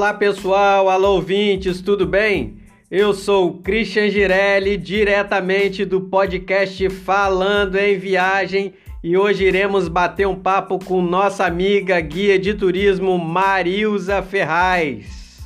Olá pessoal, alô ouvintes, tudo bem? Eu sou Christian Girelli, diretamente do podcast Falando em Viagem, e hoje iremos bater um papo com nossa amiga guia de turismo Marilza Ferraz.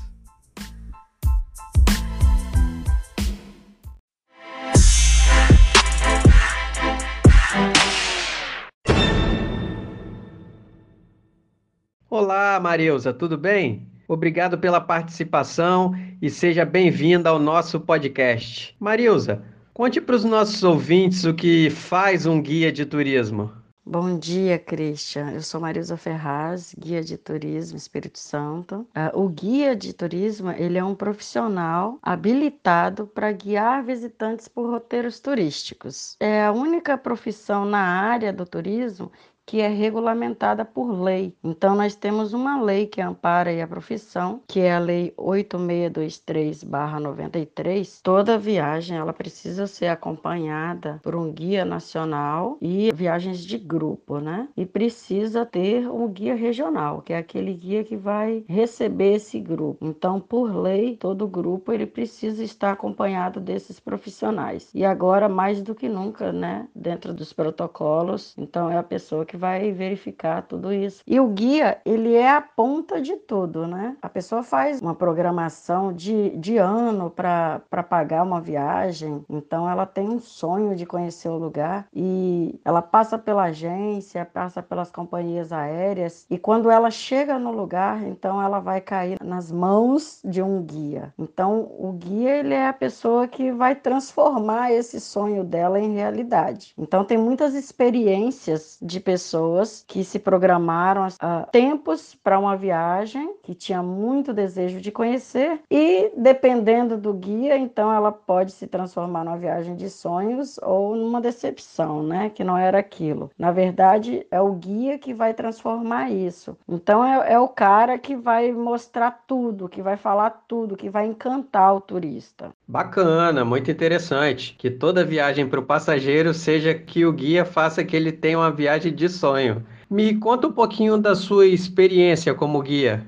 Olá, Marilza, tudo bem? Obrigado pela participação e seja bem-vinda ao nosso podcast. Marilza, conte para os nossos ouvintes o que faz um guia de turismo. Bom dia, Christian. Eu sou Marilza Ferraz, guia de turismo Espírito Santo. Uh, o guia de turismo ele é um profissional habilitado para guiar visitantes por roteiros turísticos. É a única profissão na área do turismo que é regulamentada por lei. Então, nós temos uma lei que ampara a profissão, que é a Lei 8623-93. Toda viagem ela precisa ser acompanhada por um guia nacional e viagens de grupo, né? E precisa ter um guia regional, que é aquele guia que vai receber esse grupo. Então, por lei, todo grupo ele precisa estar acompanhado desses profissionais. E agora, mais do que nunca, né? Dentro dos protocolos, então é a pessoa que que vai verificar tudo isso. E o guia, ele é a ponta de tudo, né? A pessoa faz uma programação de, de ano para pagar uma viagem, então ela tem um sonho de conhecer o lugar e ela passa pela agência, passa pelas companhias aéreas e quando ela chega no lugar, então ela vai cair nas mãos de um guia. Então o guia ele é a pessoa que vai transformar esse sonho dela em realidade. Então tem muitas experiências de pessoas pessoas que se programaram há tempos para uma viagem, que tinha muito desejo de conhecer, e dependendo do guia, então ela pode se transformar numa viagem de sonhos ou numa decepção, né? Que não era aquilo. Na verdade, é o guia que vai transformar isso. Então é, é o cara que vai mostrar tudo, que vai falar tudo, que vai encantar o turista. Bacana, muito interessante. Que toda viagem para o passageiro seja que o guia faça que ele tenha uma viagem de sonho. Me conta um pouquinho da sua experiência como guia.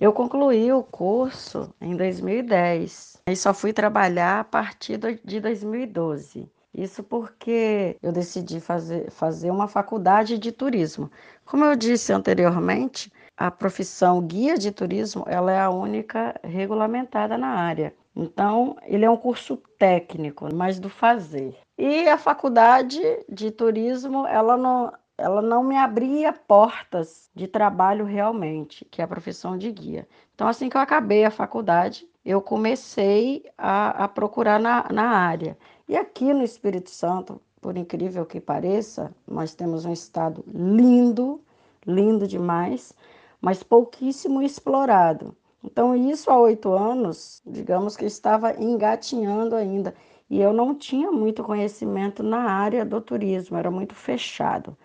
Eu concluí o curso em 2010 e só fui trabalhar a partir de 2012. Isso porque eu decidi fazer, fazer uma faculdade de turismo. Como eu disse anteriormente, a profissão guia de turismo ela é a única regulamentada na área. Então, ele é um curso técnico, mais do fazer. E a faculdade de turismo, ela não, ela não me abria portas de trabalho realmente, que é a profissão de guia. Então, assim que eu acabei a faculdade, eu comecei a, a procurar na, na área. E aqui no Espírito Santo, por incrível que pareça, nós temos um estado lindo, lindo demais, mas pouquíssimo explorado. Então, isso há oito anos, digamos que estava engatinhando ainda. E eu não tinha muito conhecimento na área do turismo, era muito fechado.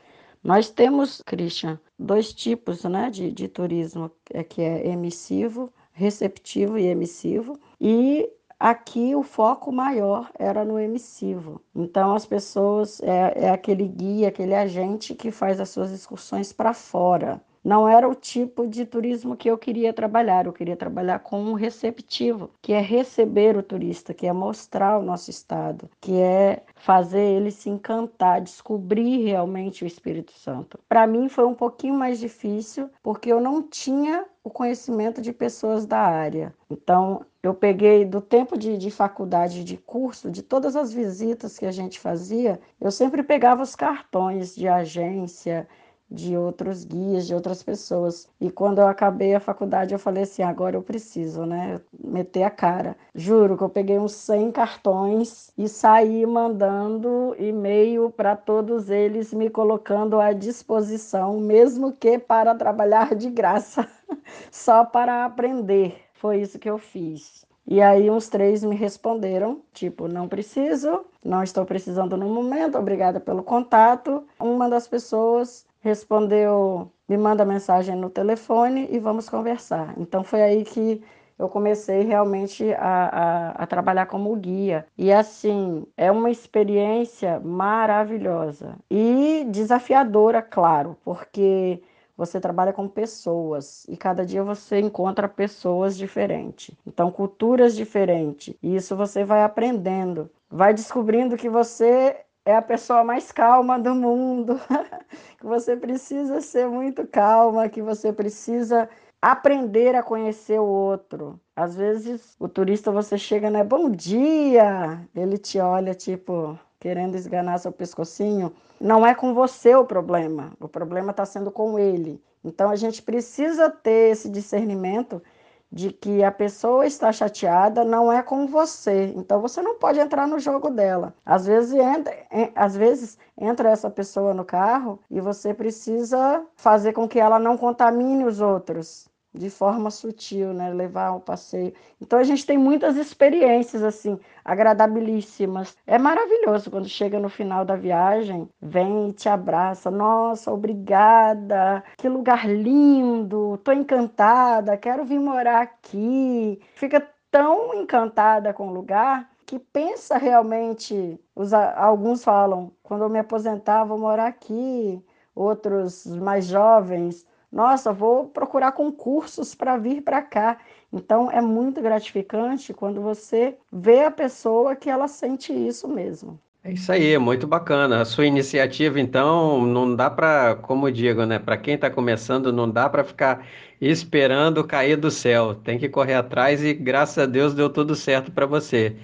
Nós temos, Christian, dois tipos né, de, de turismo, é, que é emissivo, receptivo e emissivo, e aqui o foco maior era no emissivo. Então as pessoas, é, é aquele guia, aquele agente que faz as suas excursões para fora não era o tipo de turismo que eu queria trabalhar. Eu queria trabalhar com um receptivo, que é receber o turista, que é mostrar o nosso estado, que é fazer ele se encantar, descobrir realmente o Espírito Santo. Para mim foi um pouquinho mais difícil, porque eu não tinha o conhecimento de pessoas da área. Então, eu peguei do tempo de, de, faculdade, de curso, de todas as visitas que a gente fazia, eu sempre pegava os cartões de agência, de outros guias, de outras pessoas. E quando eu acabei a faculdade, eu falei assim: agora eu preciso, né? Meter a cara. Juro que eu peguei uns 100 cartões e saí mandando e-mail para todos eles, me colocando à disposição, mesmo que para trabalhar de graça, só para aprender. Foi isso que eu fiz. E aí uns três me responderam, tipo, não preciso, não estou precisando no momento, obrigada pelo contato. Uma das pessoas respondeu, me manda mensagem no telefone e vamos conversar. Então foi aí que eu comecei realmente a, a, a, trabalhar como guia. E assim, é uma experiência maravilhosa e desafiadora, claro, porque você trabalha com pessoas e cada dia você encontra pessoas diferentes. Então, culturas diferentes. E isso você vai aprendendo, vai descobrindo que você é a pessoa mais calma do mundo, que você precisa ser muito calma, que você precisa aprender a conhecer o outro. Às vezes o turista você chega, né? Bom dia! Ele te olha tipo querendo esganar seu pescocinho. Não é com você o problema, o problema está sendo com ele. Então a gente precisa ter esse discernimento de que a pessoa está chateada não é com você. Então você não pode entrar no jogo dela. Às vezes entra, às vezes entra essa pessoa no carro e você precisa fazer com que ela não contamine os outros de forma sutil, né? Levar ao passeio. Então a gente tem muitas experiências assim, agradabilíssimas. É maravilhoso quando chega no final da viagem, vem e te abraça. Nossa, obrigada. Que lugar lindo. Tô encantada, quero vir morar aqui. Fica tão encantada com o lugar que pensa realmente, os, alguns falam, quando eu me aposentar, vou morar aqui. Outros mais jovens, nossa, vou procurar concursos para vir para cá. Então é muito gratificante quando você vê a pessoa que ela sente isso mesmo. É isso aí, é muito bacana. A sua iniciativa, então, não dá para, como digo, né? Para quem está começando, não dá para ficar esperando cair do céu. Tem que correr atrás e, graças a Deus, deu tudo certo para você.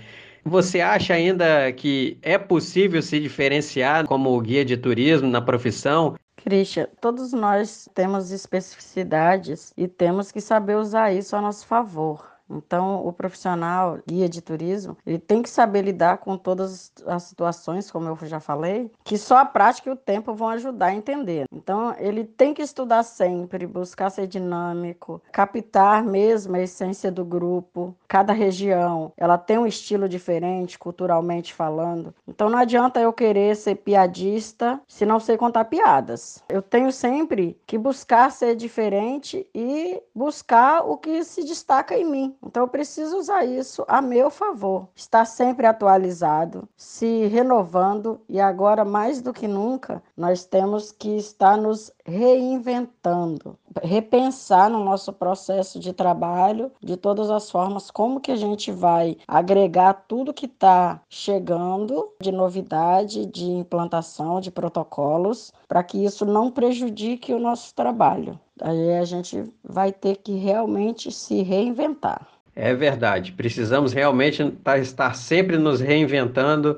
Você acha ainda que é possível se diferenciar como guia de turismo na profissão Christian, todos nós temos especificidades e temos que saber usar isso a nosso favor. Então, o profissional guia de turismo, ele tem que saber lidar com todas as situações, como eu já falei, que só a prática e o tempo vão ajudar a entender. Então, ele tem que estudar sempre, buscar ser dinâmico, captar mesmo a essência do grupo. Cada região, ela tem um estilo diferente, culturalmente falando. Então, não adianta eu querer ser piadista se não sei contar piadas. Eu tenho sempre que buscar ser diferente e buscar o que se destaca em mim. Então eu preciso usar isso a meu favor, estar sempre atualizado, se renovando e agora mais do que nunca nós temos que estar nos reinventando, repensar no nosso processo de trabalho de todas as formas como que a gente vai agregar tudo que está chegando de novidade, de implantação de protocolos, para que isso não prejudique o nosso trabalho. Aí a gente vai ter que realmente se reinventar. É verdade, precisamos realmente tá, estar sempre nos reinventando,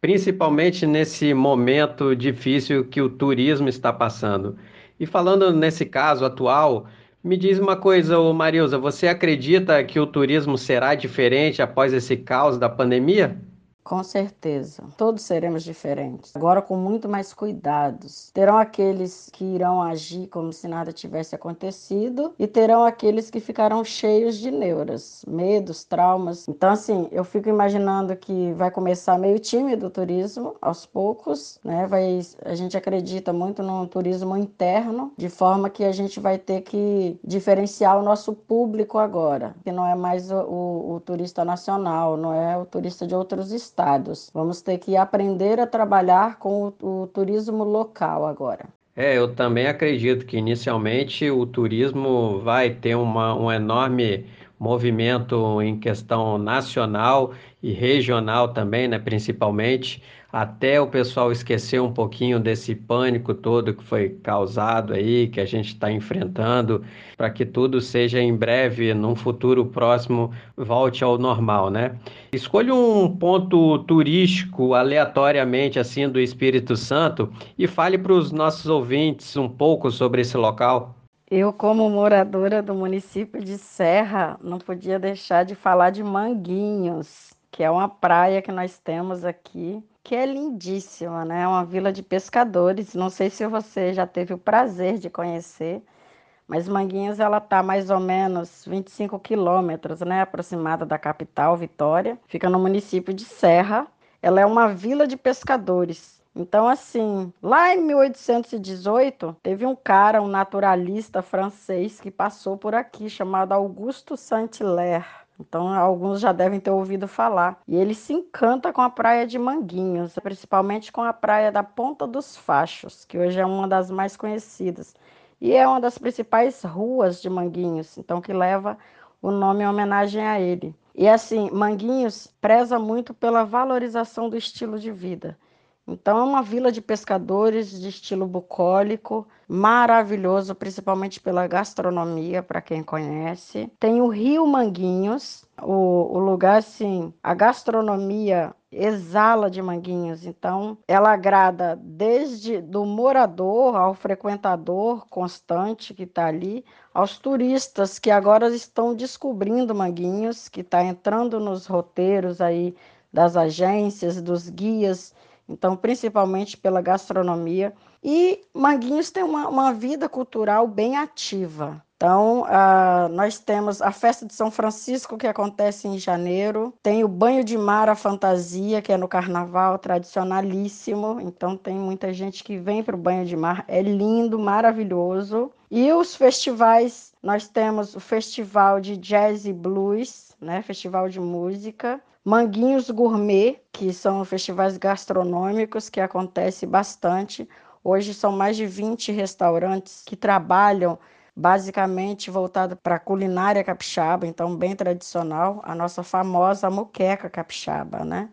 principalmente nesse momento difícil que o turismo está passando. E falando nesse caso atual, me diz uma coisa, Marilza, você acredita que o turismo será diferente após esse caos da pandemia? Com certeza, todos seremos diferentes, agora com muito mais cuidados. Terão aqueles que irão agir como se nada tivesse acontecido e terão aqueles que ficarão cheios de neuras, medos, traumas. Então, assim, eu fico imaginando que vai começar meio tímido o turismo aos poucos, né? Vai, a gente acredita muito no turismo interno, de forma que a gente vai ter que diferenciar o nosso público agora, que não é mais o, o, o turista nacional, não é o turista de outros estados Vamos ter que aprender a trabalhar com o, o turismo local agora. É, eu também acredito que inicialmente o turismo vai ter uma, um enorme movimento em questão nacional e regional também, né, principalmente até o pessoal esquecer um pouquinho desse pânico todo que foi causado aí, que a gente está enfrentando, para que tudo seja em breve, num futuro próximo, volte ao normal, né? Escolha um ponto turístico aleatoriamente assim do Espírito Santo e fale para os nossos ouvintes um pouco sobre esse local. Eu, como moradora do município de Serra, não podia deixar de falar de Manguinhos, que é uma praia que nós temos aqui que é lindíssima, né? É uma vila de pescadores. Não sei se você já teve o prazer de conhecer, mas Manguinhos ela tá mais ou menos 25 quilômetros, né? Aproximada da capital, Vitória. Fica no município de Serra. Ela é uma vila de pescadores. Então, assim, lá em 1818, teve um cara, um naturalista francês, que passou por aqui, chamado Augusto Saint-Hilaire. Então, alguns já devem ter ouvido falar. E ele se encanta com a praia de Manguinhos, principalmente com a praia da Ponta dos Fachos, que hoje é uma das mais conhecidas. e é uma das principais ruas de Manguinhos, então que leva o nome em homenagem a ele. E assim, Manguinhos preza muito pela valorização do estilo de vida. Então é uma vila de pescadores de estilo bucólico, maravilhoso, principalmente pela gastronomia, para quem conhece. Tem o Rio Manguinhos, o, o lugar assim, a gastronomia exala de Manguinhos, então ela agrada desde do morador ao frequentador constante que está ali, aos turistas que agora estão descobrindo Manguinhos, que está entrando nos roteiros aí das agências, dos guias então, principalmente pela gastronomia. E Manguinhos tem uma, uma vida cultural bem ativa. Então, uh, nós temos a festa de São Francisco, que acontece em janeiro, tem o banho de mar, a fantasia, que é no carnaval, tradicionalíssimo. Então, tem muita gente que vem para o banho de mar, é lindo, maravilhoso. E os festivais, nós temos o Festival de Jazz e Blues, né? Festival de Música, Manguinhos Gourmet, que são festivais gastronômicos que acontece bastante. Hoje são mais de 20 restaurantes que trabalham basicamente voltado para a culinária capixaba, então bem tradicional, a nossa famosa muqueca capixaba, né?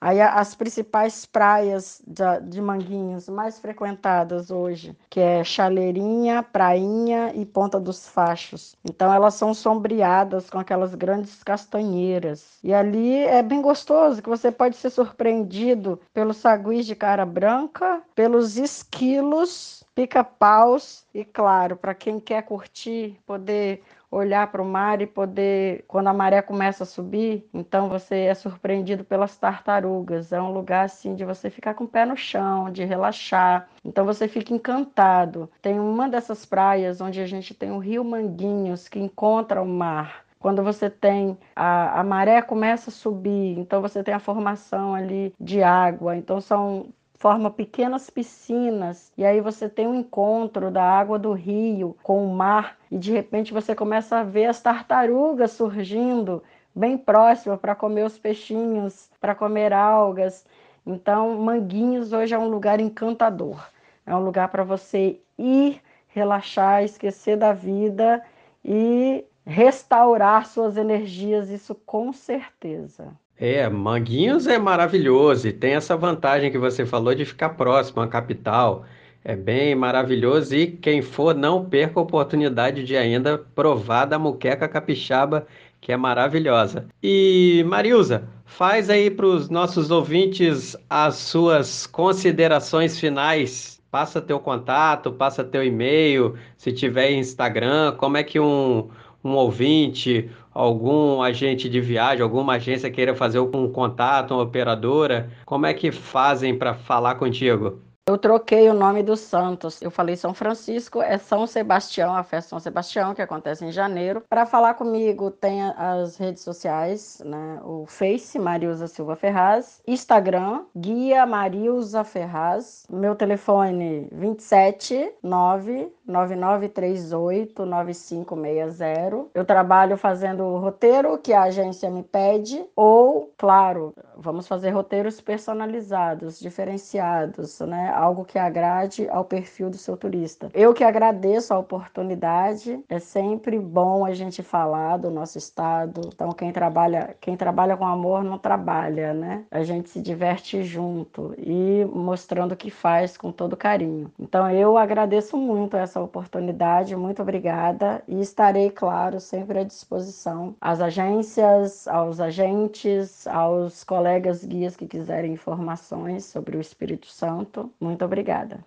Aí as principais praias de Manguinhos mais frequentadas hoje, que é Chaleirinha, Prainha e Ponta dos Fachos. Então elas são sombreadas com aquelas grandes castanheiras. E ali é bem gostoso, que você pode ser surpreendido pelos saguis de cara branca, pelos esquilos, pica-paus e claro, para quem quer curtir, poder olhar para o mar e poder, quando a maré começa a subir, então você é surpreendido pelas tartarugas. É um lugar assim de você ficar com o pé no chão, de relaxar. Então você fica encantado. Tem uma dessas praias onde a gente tem o Rio Manguinhos que encontra o mar quando você tem a, a maré começa a subir, então você tem a formação ali de água, então são forma pequenas piscinas e aí você tem um encontro da água do rio com o mar e de repente você começa a ver as tartarugas surgindo bem próximo para comer os peixinhos, para comer algas. Então, Manguinhos hoje é um lugar encantador. É um lugar para você ir, relaxar, esquecer da vida e restaurar suas energias, isso com certeza. É, Manguinhos é maravilhoso e tem essa vantagem que você falou de ficar próximo à capital. É bem maravilhoso e quem for não perca a oportunidade de ainda provar da muqueca capixaba, que é maravilhosa. E Marilza, faz aí para os nossos ouvintes as suas considerações finais. Passa teu contato, passa teu e-mail, se tiver Instagram, como é que um, um ouvinte algum agente de viagem, alguma agência queira fazer um contato, uma operadora, como é que fazem para falar contigo? Eu troquei o nome dos santos. Eu falei São Francisco, é São Sebastião, a festa São Sebastião, que acontece em janeiro. Para falar comigo, tem as redes sociais, né? O Face, Marilza Silva Ferraz, Instagram, Guia Marilza Ferraz, meu telefone 27 99938 9560. Eu trabalho fazendo o roteiro que a agência me pede, ou, claro, vamos fazer roteiros personalizados, diferenciados, né? algo que agrade ao perfil do seu turista. Eu que agradeço a oportunidade, é sempre bom a gente falar do nosso estado. Então quem trabalha, quem trabalha com amor não trabalha, né? A gente se diverte junto e mostrando o que faz com todo carinho. Então eu agradeço muito essa oportunidade, muito obrigada e estarei, claro, sempre à disposição às agências, aos agentes, aos colegas guias que quiserem informações sobre o Espírito Santo. Muito obrigada.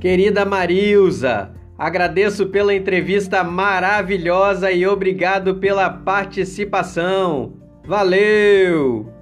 Querida Marilza, agradeço pela entrevista maravilhosa e obrigado pela participação. Valeu!